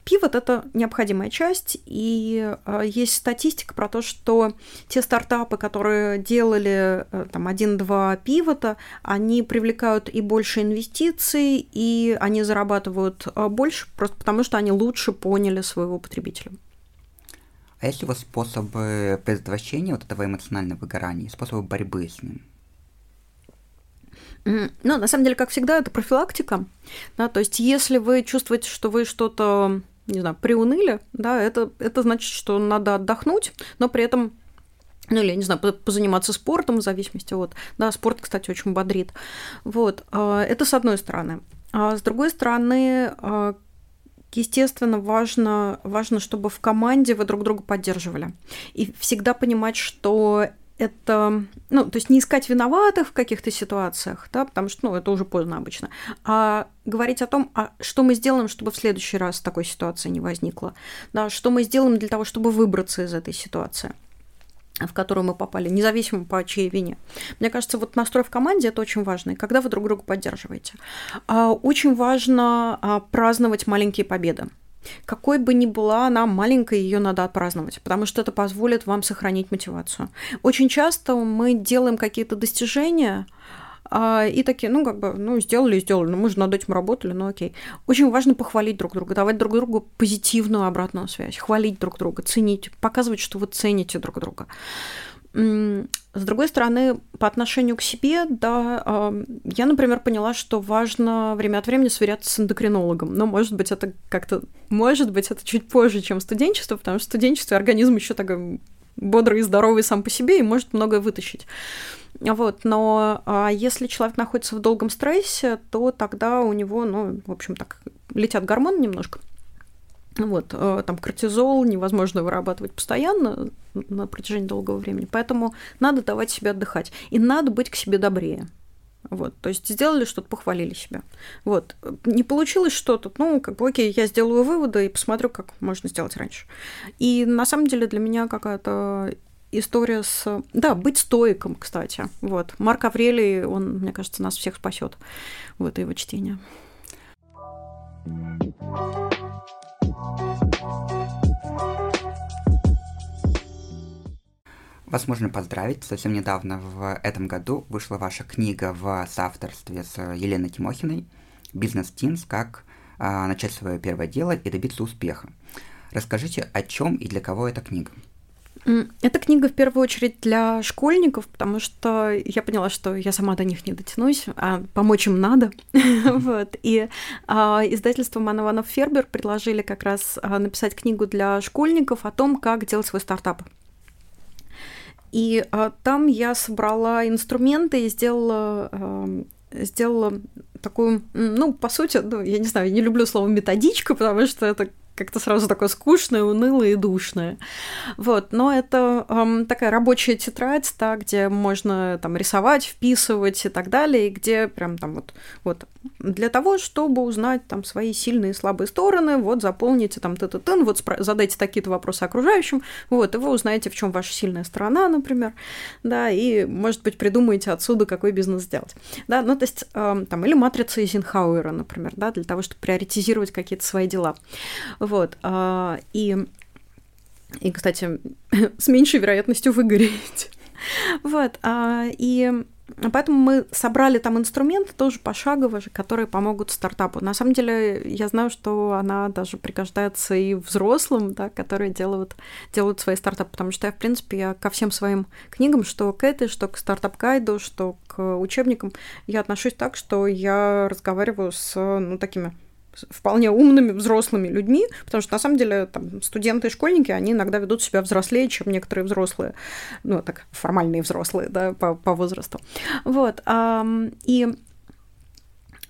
пивот – это необходимая часть, и а, есть статистика про то, что те стартапы, которые делали а, там один-два пивота, они привлекают и больше инвестиций, и они зарабатывают а, больше, просто потому что они лучше поняли своего потребителя. А есть ли у вас способы предотвращения вот этого эмоционального выгорания, способы борьбы с ним? Ну, на самом деле, как всегда, это профилактика. Да, то есть, если вы чувствуете, что вы что-то, не знаю, приуныли, да, это, это значит, что надо отдохнуть, но при этом ну, или, я не знаю, позаниматься спортом в зависимости от... Да, спорт, кстати, очень бодрит. Вот, а, это с одной стороны. А с другой стороны, а, естественно, важно, важно, чтобы в команде вы друг друга поддерживали. И всегда понимать, что это, ну, то есть не искать виноватых в каких-то ситуациях, да, потому что, ну, это уже поздно обычно, а говорить о том, а что мы сделаем, чтобы в следующий раз такой ситуации не возникло, да, что мы сделаем для того, чтобы выбраться из этой ситуации в которую мы попали, независимо по чьей вине. Мне кажется, вот настрой в команде это очень важно, и когда вы друг друга поддерживаете. А, очень важно а, праздновать маленькие победы. Какой бы ни была она маленькая, ее надо отпраздновать, потому что это позволит вам сохранить мотивацию. Очень часто мы делаем какие-то достижения, а, и такие, ну, как бы, ну, сделали, сделали, ну, мы же над этим работали, ну, окей. Очень важно похвалить друг друга, давать друг другу позитивную обратную связь, хвалить друг друга, ценить, показывать, что вы цените друг друга. С другой стороны, по отношению к себе, да, я, например, поняла, что важно время от времени сверяться с эндокринологом. Но, может быть, это как-то, может быть, это чуть позже, чем студенчество, потому что в студенчестве организм еще такой бодрый и здоровый сам по себе и может многое вытащить. Вот, но а если человек находится в долгом стрессе, то тогда у него, ну, в общем, так, летят гормоны немножко. Вот, э, там кортизол невозможно вырабатывать постоянно на протяжении долгого времени, поэтому надо давать себе отдыхать. И надо быть к себе добрее. Вот, то есть сделали что-то, похвалили себя. Вот, не получилось что-то, ну, как бы, окей, я сделаю выводы и посмотрю, как можно сделать раньше. И на самом деле для меня какая-то история с... Да, быть стоиком, кстати. Вот. Марк Аврелий, он, мне кажется, нас всех спасет в это его чтение. Вас можно поздравить. Совсем недавно в этом году вышла ваша книга в соавторстве с Еленой Тимохиной «Бизнес Тинс. Как а, начать свое первое дело и добиться успеха». Расскажите, о чем и для кого эта книга? Эта книга в первую очередь для школьников, потому что я поняла, что я сама до них не дотянусь, а помочь им надо. вот. И а, издательство Манованов Фербер предложили как раз а, написать книгу для школьников о том, как делать свой стартап. И а, там я собрала инструменты и сделала, сделала такую, ну, по сути, ну, я не знаю, я не люблю слово методичка, потому что это как-то сразу такое скучное, унылое и душное. Вот, но это эм, такая рабочая тетрадь, да, где можно там рисовать, вписывать и так далее, и где прям там вот, вот для того, чтобы узнать там свои сильные и слабые стороны, вот заполните там т т т вот задайте такие-то вопросы окружающим, вот, и вы узнаете, в чем ваша сильная сторона, например, да, и, может быть, придумаете отсюда, какой бизнес сделать, да, ну, то есть, э, там, или матрица Эйзенхауэра, например, да, для того, чтобы приоритизировать какие-то свои дела. А, и, и, кстати, с меньшей вероятностью выгореть. Вот. А, и Поэтому мы собрали там инструменты тоже пошагово, которые помогут стартапу. На самом деле, я знаю, что она даже пригождается и взрослым, да, которые делают, делают свои стартапы, потому что я, в принципе, я ко всем своим книгам, что к этой, что к стартап-гайду, что к учебникам, я отношусь так, что я разговариваю с, ну, такими вполне умными взрослыми людьми, потому что на самом деле там, студенты и школьники, они иногда ведут себя взрослее, чем некоторые взрослые, ну, так, формальные взрослые, да, по, по возрасту. Вот, и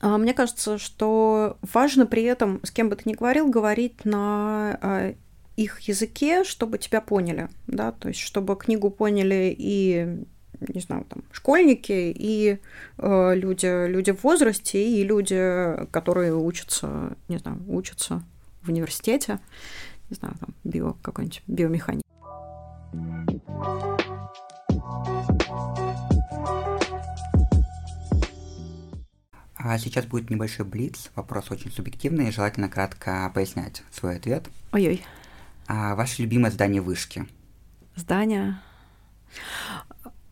а, мне кажется, что важно при этом, с кем бы ты ни говорил, говорить на а, их языке, чтобы тебя поняли, да, то есть чтобы книгу поняли и не знаю, там, школьники и э, люди, люди в возрасте, и люди, которые учатся, не знаю, учатся в университете, не знаю, там, био, какой-нибудь биомеханик. А сейчас будет небольшой блиц. Вопрос очень субъективный, желательно кратко пояснять свой ответ. Ой-ой. А ваше любимое здание вышки? Здание?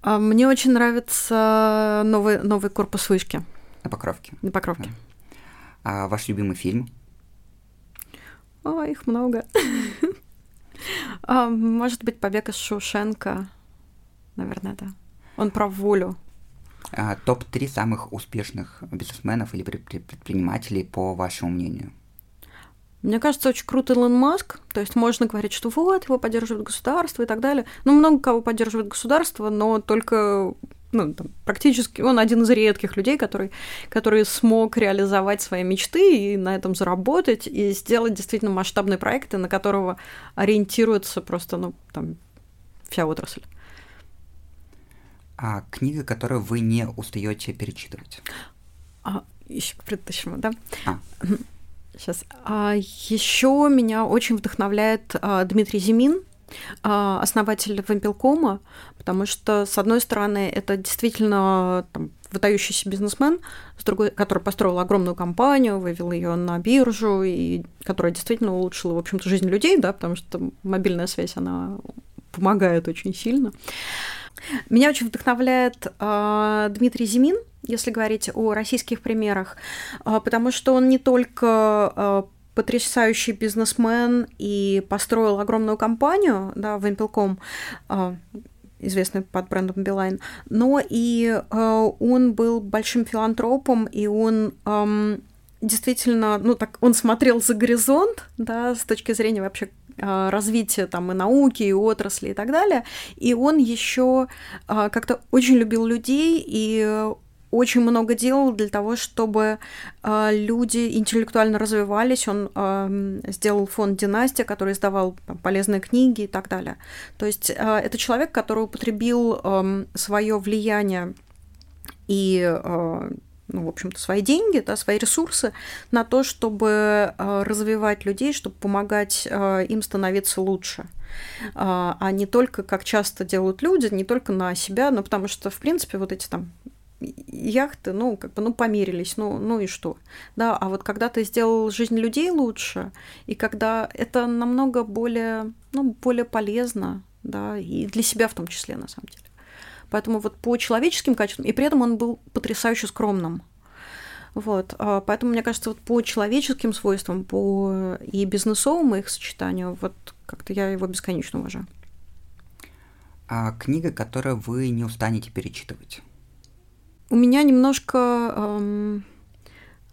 А мне очень нравится новый, новый корпус вышки. На Покровке. На Покровке. А ваш любимый фильм? О, их много. а, может быть, «Побег из Шушенко». Наверное, да. Он про волю. А, Топ-3 самых успешных бизнесменов или предпринимателей, по вашему мнению? Мне кажется, очень круто Илон Маск. То есть можно говорить, что вот, его поддерживает государство и так далее. Ну, много кого поддерживает государство, но только ну, там, практически он один из редких людей, который, который смог реализовать свои мечты и на этом заработать, и сделать действительно масштабные проекты, на которого ориентируется просто, ну, там, вся отрасль. А книга, которую вы не устаете перечитывать? А, еще к предыдущему, да? А. Сейчас. А еще меня очень вдохновляет а, Дмитрий Зимин, а, основатель Вампелкома, потому что, с одной стороны, это действительно там, выдающийся бизнесмен, с другой, который построил огромную компанию, вывел ее на биржу, и которая действительно улучшила, в общем-то, жизнь людей, да, потому что мобильная связь, она помогает очень сильно. Меня очень вдохновляет э, Дмитрий Зимин, если говорить о российских примерах, э, потому что он не только э, потрясающий бизнесмен и построил огромную компанию, да, Вимпелком, э, известный под брендом Билайн, но и он был большим филантропом, и он действительно, ну так, он смотрел за горизонт, да, с точки зрения вообще развития там и науки, и отрасли и так далее. И он еще как-то очень любил людей и очень много делал для того, чтобы э, люди интеллектуально развивались. Он э, сделал фонд «Династия», который издавал там, полезные книги и так далее. То есть э, это человек, который употребил э, эм, свое влияние и э, ну, в общем-то, свои деньги, да, свои ресурсы на то, чтобы э, развивать людей, чтобы помогать э, им становиться лучше а не только, как часто делают люди, не только на себя, но потому что, в принципе, вот эти там яхты, ну, как бы, ну, помирились, ну, ну и что? Да, а вот когда ты сделал жизнь людей лучше, и когда это намного более, ну, более полезно, да, и для себя в том числе, на самом деле. Поэтому вот по человеческим качествам, и при этом он был потрясающе скромным. Вот, а поэтому, мне кажется, вот по человеческим свойствам, по и бизнесовому их сочетанию, вот как-то я его бесконечно уважаю. А книга, которую вы не устанете перечитывать? У меня немножко... Эм,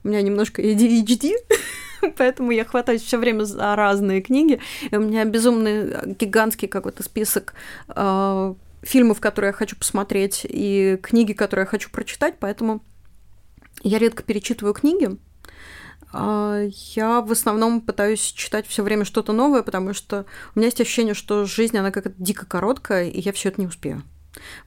у меня немножко ADHD, поэтому я хватаюсь все время за разные книги. И у меня безумный э, гигантский какой-то список э, фильмов, которые я хочу посмотреть, и книги, которые я хочу прочитать, поэтому я редко перечитываю книги. А, я в основном пытаюсь читать все время что-то новое, потому что у меня есть ощущение, что жизнь, она как-то дико короткая, и я все это не успею.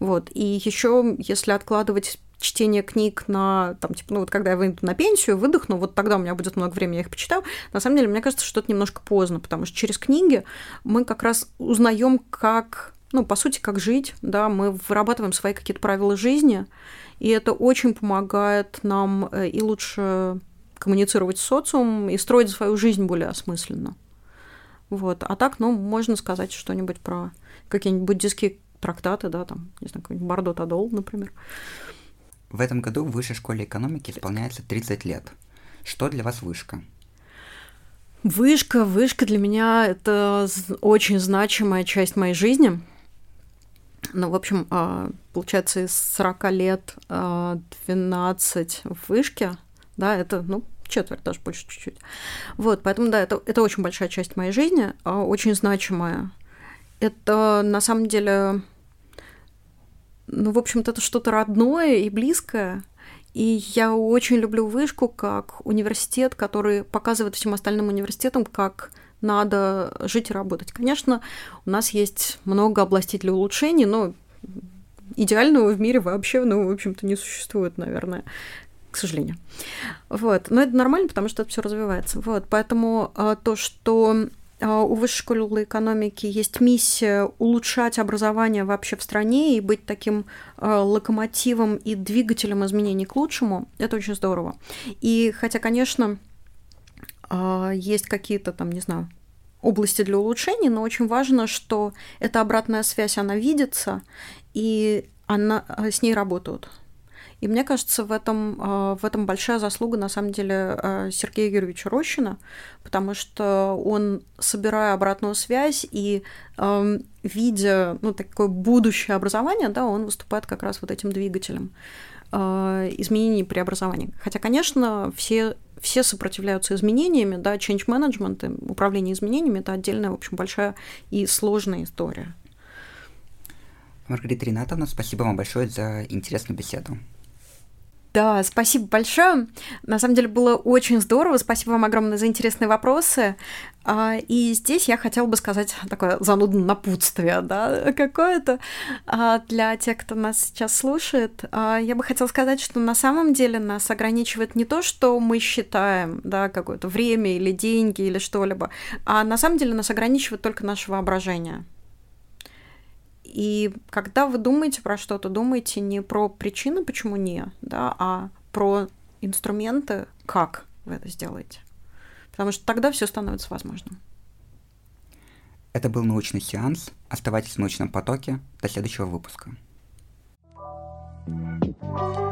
Вот. И еще, если откладывать чтение книг на, там, типа, ну вот когда я выйду на пенсию, выдохну, вот тогда у меня будет много времени, я их почитаю. На самом деле, мне кажется, что это немножко поздно, потому что через книги мы как раз узнаем, как, ну, по сути, как жить, да, мы вырабатываем свои какие-то правила жизни, и это очень помогает нам э, и лучше коммуницировать с социумом и строить свою жизнь более осмысленно. Вот. А так, ну, можно сказать что-нибудь про какие-нибудь буддистские трактаты, да, там, не знаю, какой-нибудь Бардо Тадол, например. В этом году в Высшей школе экономики исполняется 30 лет. Что для вас вышка? Вышка, вышка для меня это очень значимая часть моей жизни. Ну, в общем, а, получается, из 40 лет 12 а, в вышке, да, это, ну, четверть, даже больше чуть-чуть. Вот, поэтому, да, это, это очень большая часть моей жизни, а, очень значимая. Это, на самом деле, ну, в общем-то, это что-то родное и близкое. И я очень люблю вышку как университет, который показывает всем остальным университетам, как надо жить и работать. Конечно, у нас есть много областей для улучшений, но идеального в мире вообще, ну, в общем-то, не существует, наверное, к сожалению. Вот. Но это нормально, потому что это все развивается. Вот. Поэтому а, то, что у Высшей школы экономики есть миссия улучшать образование вообще в стране и быть таким а, локомотивом и двигателем изменений к лучшему. Это очень здорово. И хотя, конечно, а, есть какие-то там, не знаю, области для улучшений, но очень важно, что эта обратная связь, она видится, и она, с ней работают. И мне кажется, в этом, а, в этом большая заслуга, на самом деле, а, Сергея Юрьевича Рощина, потому что он, собирая обратную связь и видя ну, такое будущее образование, да, он выступает как раз вот этим двигателем а, изменений и преобразований. Хотя, конечно, все все сопротивляются изменениями, да, change management, управление изменениями – это отдельная, в общем, большая и сложная история. Маргарита Ринатовна, спасибо вам большое за интересную беседу. Да, спасибо большое. На самом деле было очень здорово. Спасибо вам огромное за интересные вопросы. А, и здесь я хотела бы сказать такое занудное напутствие, да, какое-то а, для тех, кто нас сейчас слушает. А, я бы хотела сказать, что на самом деле нас ограничивает не то, что мы считаем, да, какое-то время или деньги или что-либо, а на самом деле нас ограничивает только наше воображение. И когда вы думаете про что-то, думайте не про причины, почему не, да, а про инструменты, как вы это сделаете. Потому что тогда все становится возможным. Это был научный сеанс. Оставайтесь в научном потоке. До следующего выпуска. thank you